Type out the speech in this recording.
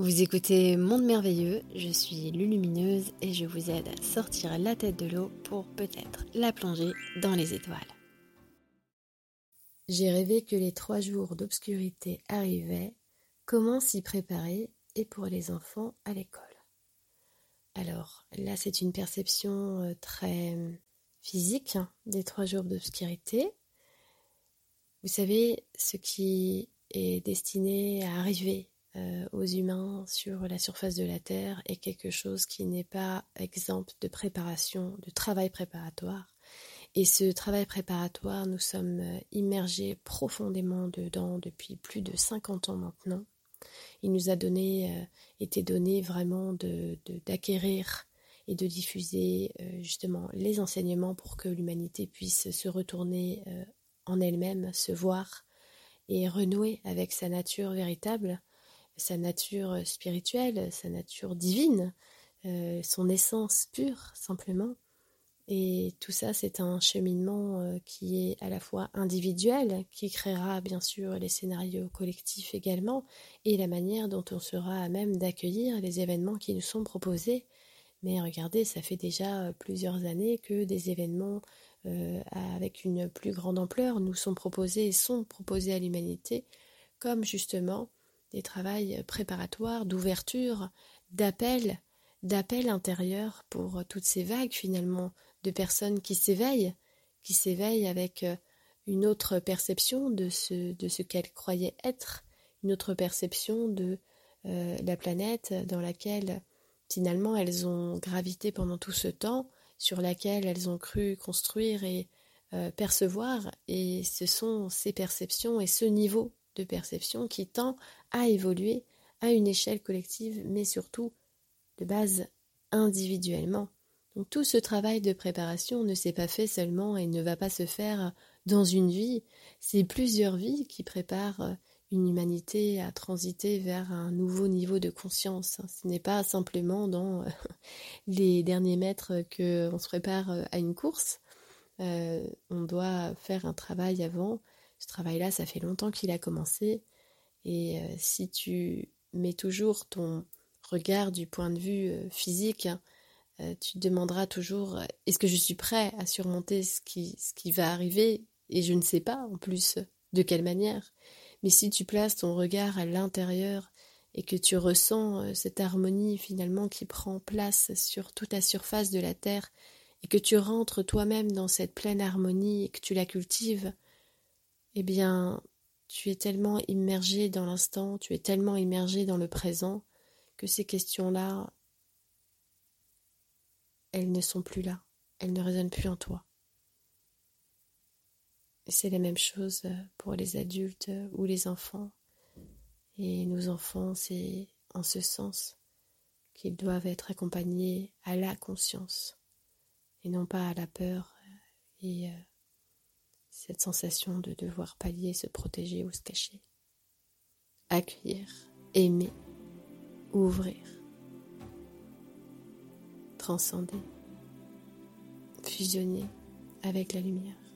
Vous écoutez Monde Merveilleux, je suis Lulumineuse et je vous aide à sortir la tête de l'eau pour peut-être la plonger dans les étoiles. J'ai rêvé que les trois jours d'obscurité arrivaient, comment s'y préparer et pour les enfants à l'école? Alors là, c'est une perception euh, très physique hein, des trois jours d'obscurité. Vous savez, ce qui est destiné à arriver euh, aux humains sur la surface de la Terre est quelque chose qui n'est pas exemple de préparation, de travail préparatoire. Et ce travail préparatoire, nous sommes euh, immergés profondément dedans depuis plus de 50 ans maintenant. Il nous a donné, euh, été donné vraiment de, d'acquérir et de diffuser justement les enseignements pour que l'humanité puisse se retourner en elle-même, se voir et renouer avec sa nature véritable sa nature spirituelle, sa nature divine, euh, son essence pure simplement. Et tout ça, c'est un cheminement euh, qui est à la fois individuel, qui créera bien sûr les scénarios collectifs également, et la manière dont on sera à même d'accueillir les événements qui nous sont proposés. Mais regardez, ça fait déjà plusieurs années que des événements euh, avec une plus grande ampleur nous sont proposés et sont proposés à l'humanité, comme justement des travails préparatoires, d'ouverture, d'appel, d'appel intérieur pour toutes ces vagues finalement de personnes qui s'éveillent, qui s'éveillent avec euh, une autre perception de ce, de ce qu'elles croyaient être, une autre perception de euh, la planète dans laquelle finalement elles ont gravité pendant tout ce temps, sur laquelle elles ont cru construire et euh, percevoir, et ce sont ces perceptions et ce niveau de perception qui tend à évoluer à une échelle collective, mais surtout de base individuellement. Donc tout ce travail de préparation ne s'est pas fait seulement et ne va pas se faire dans une vie, c'est plusieurs vies qui préparent une humanité à transiter vers un nouveau niveau de conscience. Ce n'est pas simplement dans les derniers mètres qu'on se prépare à une course. Euh, on doit faire un travail avant ce travail-là, ça fait longtemps qu'il a commencé. Et euh, si tu mets toujours ton regard du point de vue euh, physique, hein, euh, tu te demanderas toujours est-ce que je suis prêt à surmonter ce qui, ce qui va arriver? Et je ne sais pas en plus de quelle manière. Mais si tu places ton regard à l'intérieur et que tu ressens cette harmonie finalement qui prend place sur toute la surface de la Terre, et que tu rentres toi-même dans cette pleine harmonie et que tu la cultives, eh bien, tu es tellement immergé dans l'instant, tu es tellement immergé dans le présent, que ces questions-là, elles ne sont plus là, elles ne résonnent plus en toi. Et c'est la même chose pour les adultes ou les enfants. Et nos enfants, c'est en ce sens qu'ils doivent être accompagnés à la conscience et non pas à la peur et euh, cette sensation de devoir pallier, se protéger ou se cacher. Accueillir, aimer, ouvrir, transcender, fusionner avec la lumière.